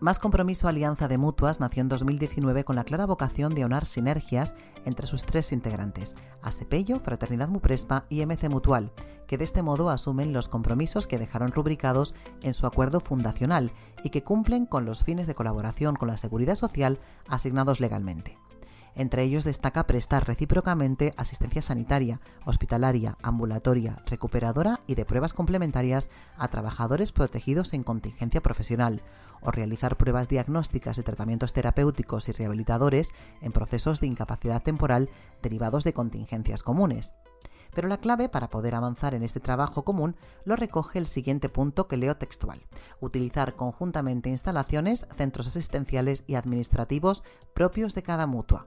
Más Compromiso Alianza de Mutuas nació en 2019 con la clara vocación de aunar sinergias entre sus tres integrantes, ASEPELLO, Fraternidad Muprespa y MC Mutual, que de este modo asumen los compromisos que dejaron rubricados en su acuerdo fundacional y que cumplen con los fines de colaboración con la seguridad social asignados legalmente. Entre ellos destaca prestar recíprocamente asistencia sanitaria, hospitalaria, ambulatoria, recuperadora y de pruebas complementarias a trabajadores protegidos en contingencia profesional, o realizar pruebas diagnósticas y tratamientos terapéuticos y rehabilitadores en procesos de incapacidad temporal derivados de contingencias comunes. Pero la clave para poder avanzar en este trabajo común lo recoge el siguiente punto que leo textual. Utilizar conjuntamente instalaciones, centros asistenciales y administrativos propios de cada mutua.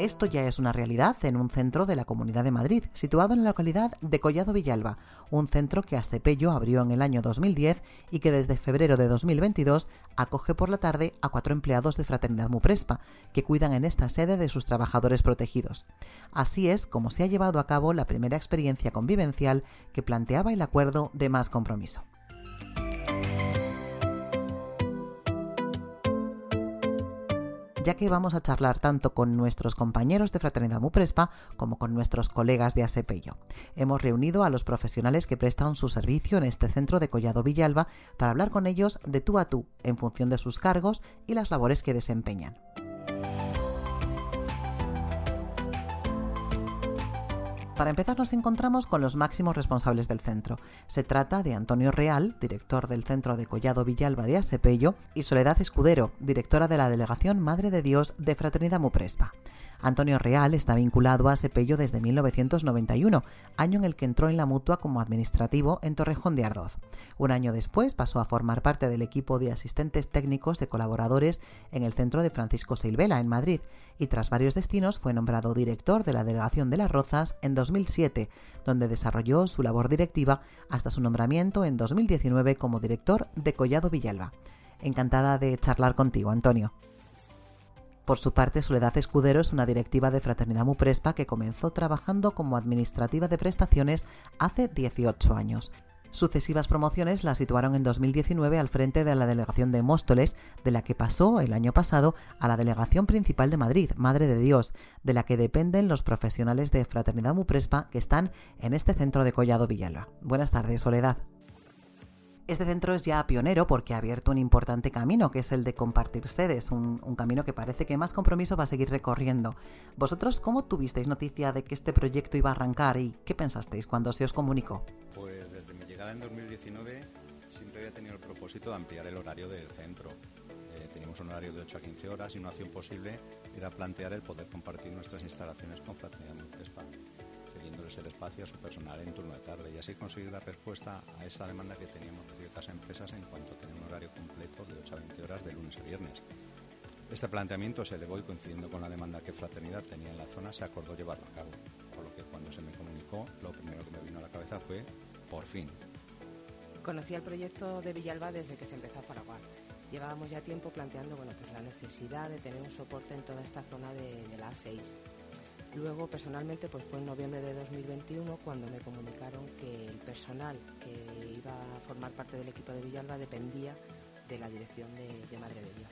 Esto ya es una realidad en un centro de la Comunidad de Madrid, situado en la localidad de Collado Villalba, un centro que Astepello abrió en el año 2010 y que desde febrero de 2022 acoge por la tarde a cuatro empleados de Fraternidad Muprespa, que cuidan en esta sede de sus trabajadores protegidos. Así es como se ha llevado a cabo la primera experiencia convivencial que planteaba el acuerdo de más compromiso. Ya que vamos a charlar tanto con nuestros compañeros de Fraternidad Muprespa como con nuestros colegas de ASEPELLO. Hemos reunido a los profesionales que prestan su servicio en este centro de Collado Villalba para hablar con ellos de tú a tú, en función de sus cargos y las labores que desempeñan. Para empezar nos encontramos con los máximos responsables del centro. Se trata de Antonio Real, director del Centro de Collado Villalba de Asepello, y Soledad Escudero, directora de la Delegación Madre de Dios de Fraternidad Muprespa. Antonio Real está vinculado a Sepello desde 1991, año en el que entró en la mutua como administrativo en Torrejón de Ardoz. Un año después pasó a formar parte del equipo de asistentes técnicos de colaboradores en el centro de Francisco Silvela, en Madrid, y tras varios destinos fue nombrado director de la Delegación de las Rozas en 2007, donde desarrolló su labor directiva hasta su nombramiento en 2019 como director de Collado Villalba. Encantada de charlar contigo, Antonio. Por su parte, Soledad Escudero es una directiva de Fraternidad Muprespa que comenzó trabajando como administrativa de prestaciones hace 18 años. Sucesivas promociones la situaron en 2019 al frente de la delegación de Móstoles, de la que pasó el año pasado a la delegación principal de Madrid, Madre de Dios, de la que dependen los profesionales de Fraternidad Muprespa que están en este centro de Collado Villalba. Buenas tardes, Soledad. Este centro es ya pionero porque ha abierto un importante camino, que es el de compartir sedes, un, camino que parece que más compromiso va a seguir recorriendo. ¿Vosotros cómo tuvisteis noticia de que este proyecto iba a arrancar y qué pensasteis cuando se os comunicó? Pues desde mi llegada en 2019 siempre había tenido el propósito de ampliar el horario del centro. Eh, teníamos un horario de 8 a 15 horas y una opción posible era plantear el poder compartir nuestras instalaciones con Fraternidad Municipal el espacio a su personal en turno de tarde y así conseguir dar respuesta a esa demanda que teníamos de ciertas empresas en cuanto a un horario completo de 8 a 20 horas de lunes a viernes. Este planteamiento se elevó y coincidiendo con la demanda que Fraternidad tenía en la zona se acordó llevarlo a cabo, por lo que cuando se me comunicó lo primero que me vino a la cabeza fue por fin. Conocí el proyecto de Villalba desde que se empezó a paraguar. Llevábamos ya tiempo planteando bueno, pues la necesidad de tener un soporte en toda esta zona de, de la A6 Luego, personalmente, pues fue en noviembre de 2021 cuando me comunicaron que el personal que iba a formar parte del equipo de Villalba dependía de la dirección de, de Madre de Dios.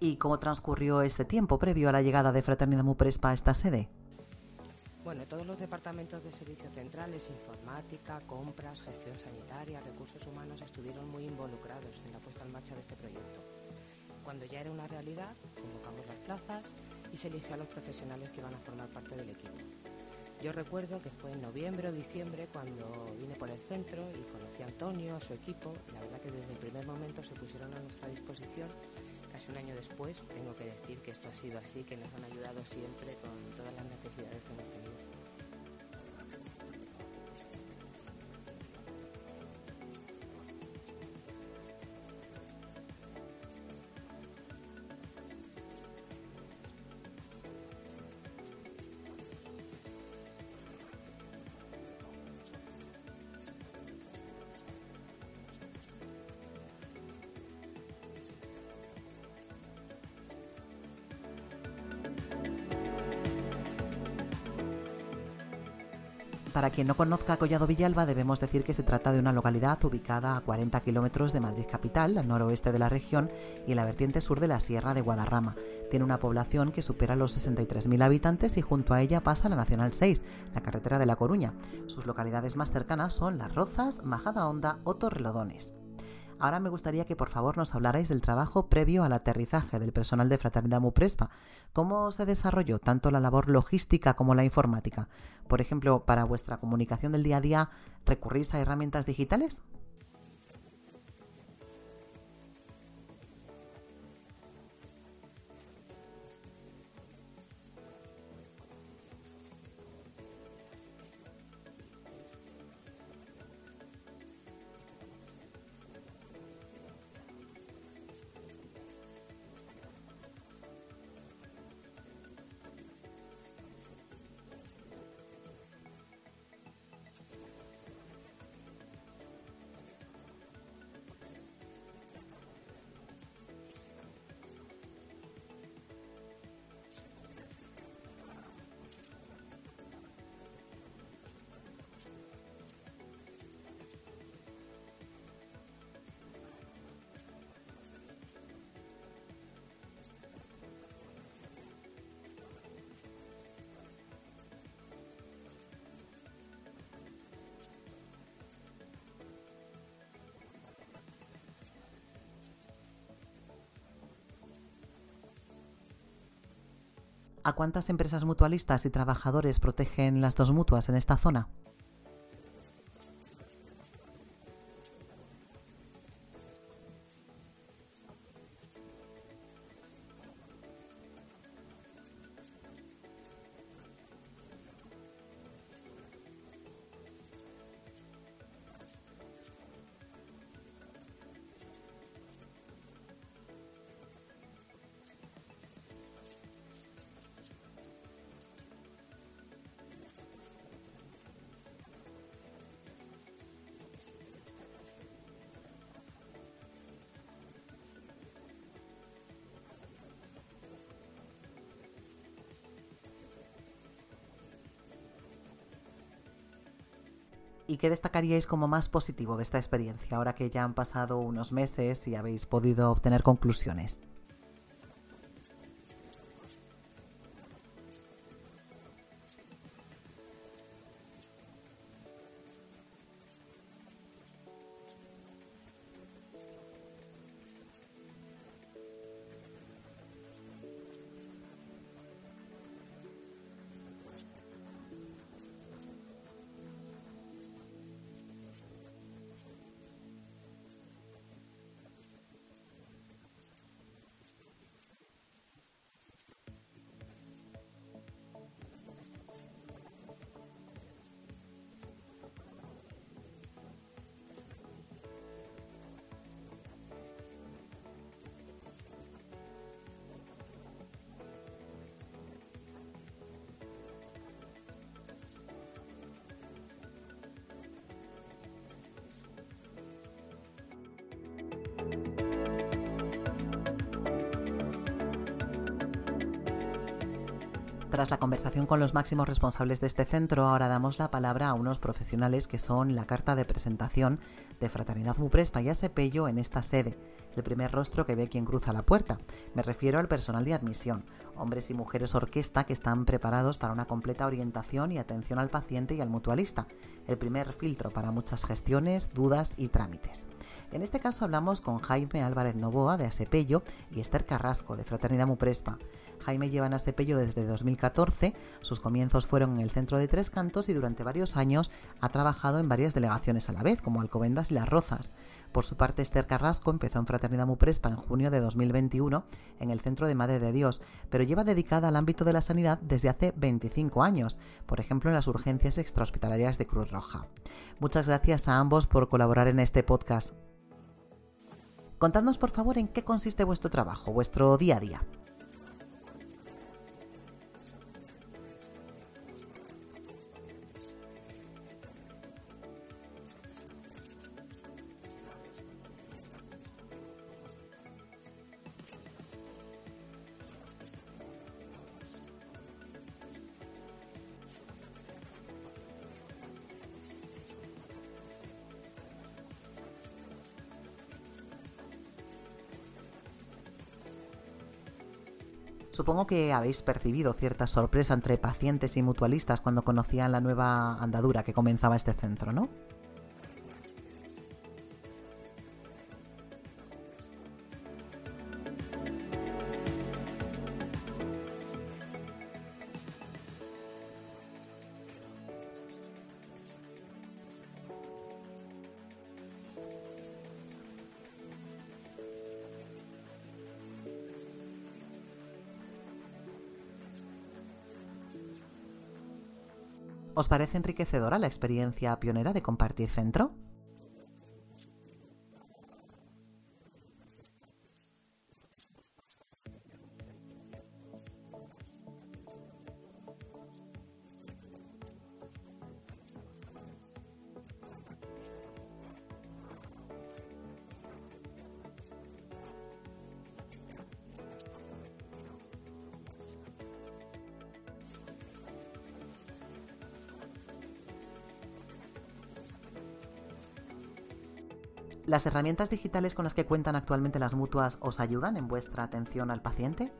¿Y cómo transcurrió este tiempo previo a la llegada de Fraternidad Muprespa a esta sede? Bueno, todos los departamentos de servicios centrales, informática, compras, gestión sanitaria, recursos humanos estuvieron muy involucrados en la puesta en marcha de este proyecto. Cuando ya era una realidad, convocamos las plazas, y se eligió a los profesionales que iban a formar parte del equipo. Yo recuerdo que fue en noviembre o diciembre cuando vine por el centro y conocí a Antonio, a su equipo. La verdad que desde el primer momento se pusieron a nuestra disposición. Casi un año después tengo que decir que esto ha sido así, que nos han ayudado siempre con todas las necesidades que hemos Para quien no conozca Collado Villalba, debemos decir que se trata de una localidad ubicada a 40 kilómetros de Madrid capital, al noroeste de la región y en la vertiente sur de la Sierra de Guadarrama. Tiene una población que supera los 63.000 habitantes y junto a ella pasa la Nacional 6, la carretera de La Coruña. Sus localidades más cercanas son Las Rozas, Majadahonda o Torrelodones. Ahora me gustaría que por favor nos hablarais del trabajo previo al aterrizaje del personal de Fraternidad Muprespa. ¿Cómo se desarrolló tanto la labor logística como la informática? Por ejemplo, para vuestra comunicación del día a día, ¿recurrís a herramientas digitales? ¿A cuántas empresas mutualistas y trabajadores protegen las dos mutuas en esta zona? ¿Y qué destacaríais como más positivo de esta experiencia, ahora que ya han pasado unos meses y habéis podido obtener conclusiones? Tras la conversación con los máximos responsables de este centro, ahora damos la palabra a unos profesionales que son la carta de presentación de Fraternidad Muprespa y Asepello en esta sede, el primer rostro que ve quien cruza la puerta. Me refiero al personal de admisión, hombres y mujeres orquesta que están preparados para una completa orientación y atención al paciente y al mutualista, el primer filtro para muchas gestiones, dudas y trámites. En este caso hablamos con Jaime Álvarez Novoa de Asepello y Esther Carrasco de Fraternidad Muprespa. Jaime lleva en Asepello desde 2014, sus comienzos fueron en el centro de Tres Cantos y durante varios años ha trabajado en varias delegaciones a la vez, como Alcobendas y Las Rozas. Por su parte, Esther Carrasco empezó en Fraternidad Muprespa en junio de 2021 en el Centro de Madre de Dios, pero lleva dedicada al ámbito de la sanidad desde hace 25 años, por ejemplo en las urgencias extrahospitalarias de Cruz Roja. Muchas gracias a ambos por colaborar en este podcast. Contadnos por favor en qué consiste vuestro trabajo, vuestro día a día. Supongo que habéis percibido cierta sorpresa entre pacientes y mutualistas cuando conocían la nueva andadura que comenzaba este centro, ¿no? ¿Os parece enriquecedora la experiencia pionera de compartir centro? ¿Las herramientas digitales con las que cuentan actualmente las mutuas os ayudan en vuestra atención al paciente?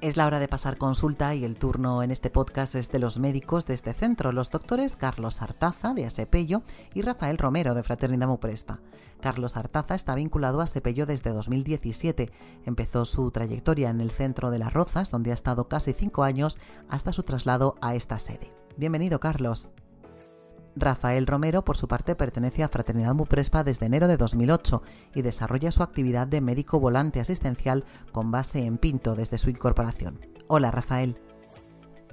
Es la hora de pasar consulta y el turno en este podcast es de los médicos de este centro, los doctores Carlos Artaza de Asepello y Rafael Romero de Fraternidad Muprespa. Carlos Artaza está vinculado a Asepello desde 2017. Empezó su trayectoria en el centro de Las Rozas, donde ha estado casi cinco años hasta su traslado a esta sede. Bienvenido, Carlos. Rafael Romero, por su parte, pertenece a Fraternidad Muprespa desde enero de 2008 y desarrolla su actividad de médico volante asistencial con base en Pinto desde su incorporación. Hola, Rafael.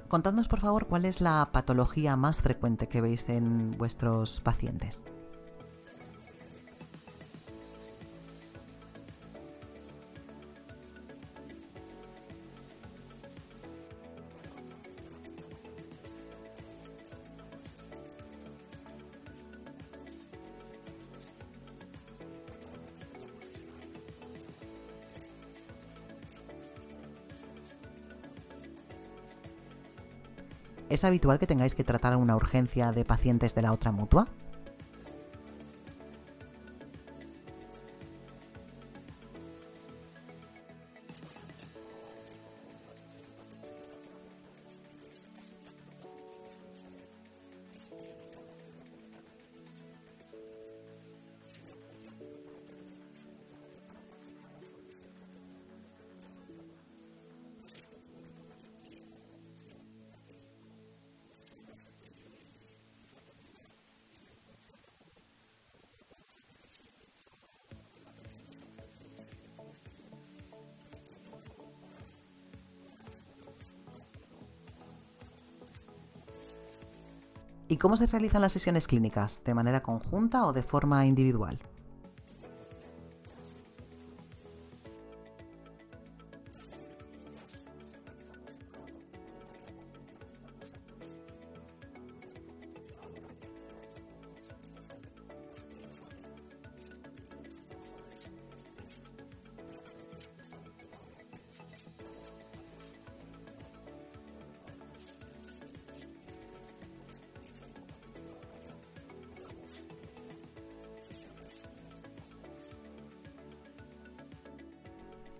Contadnos, por favor, cuál es la patología más frecuente que veis en vuestros pacientes. ¿Es habitual que tengáis que tratar una urgencia de pacientes de la otra mutua? ¿Y cómo se realizan las sesiones clínicas? ¿De manera conjunta o de forma individual?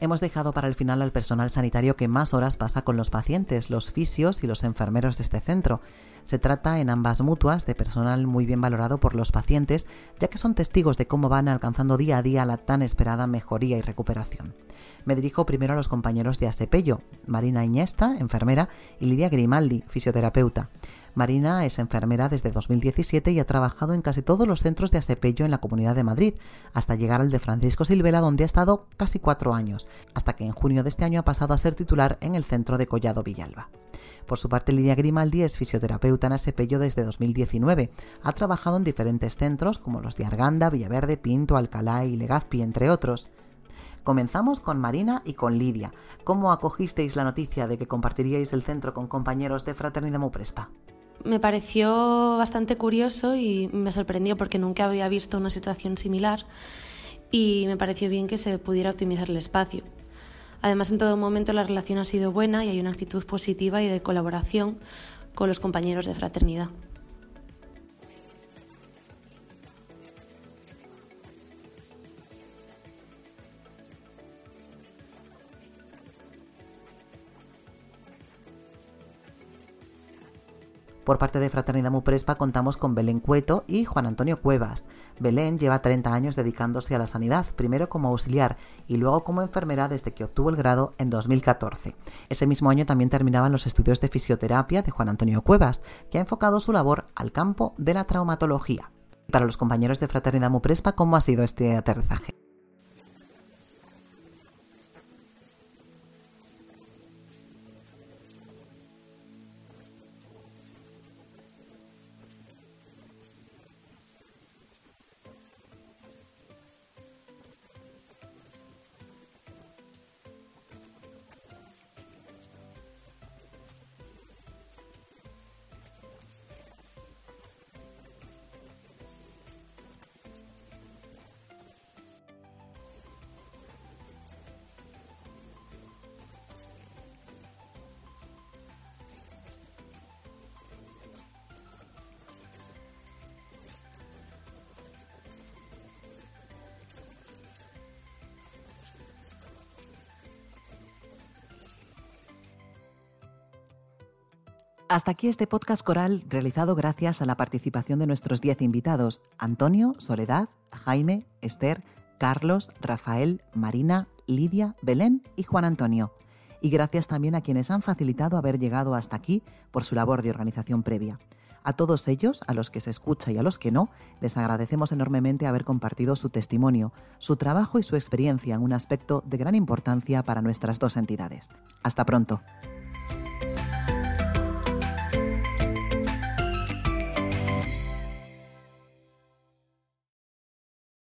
Hemos dejado para el final al personal sanitario que más horas pasa con los pacientes, los fisios y los enfermeros de este centro. Se trata en ambas mutuas de personal muy bien valorado por los pacientes, ya que son testigos de cómo van alcanzando día a día la tan esperada mejoría y recuperación. Me dirijo primero a los compañeros de Asepello, Marina Iñesta, enfermera, y Lidia Grimaldi, fisioterapeuta. Marina es enfermera desde 2017 y ha trabajado en casi todos los centros de Asepello en la Comunidad de Madrid, hasta llegar al de Francisco Silvela, donde ha estado casi cuatro años, hasta que en junio de este año ha pasado a ser titular en el centro de Collado Villalba. Por su parte, Lidia Grimaldi es fisioterapeuta en Asepello desde 2019. Ha trabajado en diferentes centros como los de Arganda, Villaverde, Pinto, Alcalá y Legazpi, entre otros. Comenzamos con Marina y con Lidia. ¿Cómo acogisteis la noticia de que compartiríais el centro con compañeros de Fraternidad Muprespa? Me pareció bastante curioso y me sorprendió porque nunca había visto una situación similar y me pareció bien que se pudiera optimizar el espacio. Además, en todo momento la relación ha sido buena y hay una actitud positiva y de colaboración con los compañeros de fraternidad. Por parte de Fraternidad Muprespa contamos con Belén Cueto y Juan Antonio Cuevas. Belén lleva 30 años dedicándose a la sanidad, primero como auxiliar y luego como enfermera desde que obtuvo el grado en 2014. Ese mismo año también terminaban los estudios de fisioterapia de Juan Antonio Cuevas, que ha enfocado su labor al campo de la traumatología. Para los compañeros de Fraternidad Muprespa, ¿cómo ha sido este aterrizaje? Hasta aquí este podcast coral realizado gracias a la participación de nuestros 10 invitados, Antonio, Soledad, Jaime, Esther, Carlos, Rafael, Marina, Lidia, Belén y Juan Antonio. Y gracias también a quienes han facilitado haber llegado hasta aquí por su labor de organización previa. A todos ellos, a los que se escucha y a los que no, les agradecemos enormemente haber compartido su testimonio, su trabajo y su experiencia en un aspecto de gran importancia para nuestras dos entidades. Hasta pronto.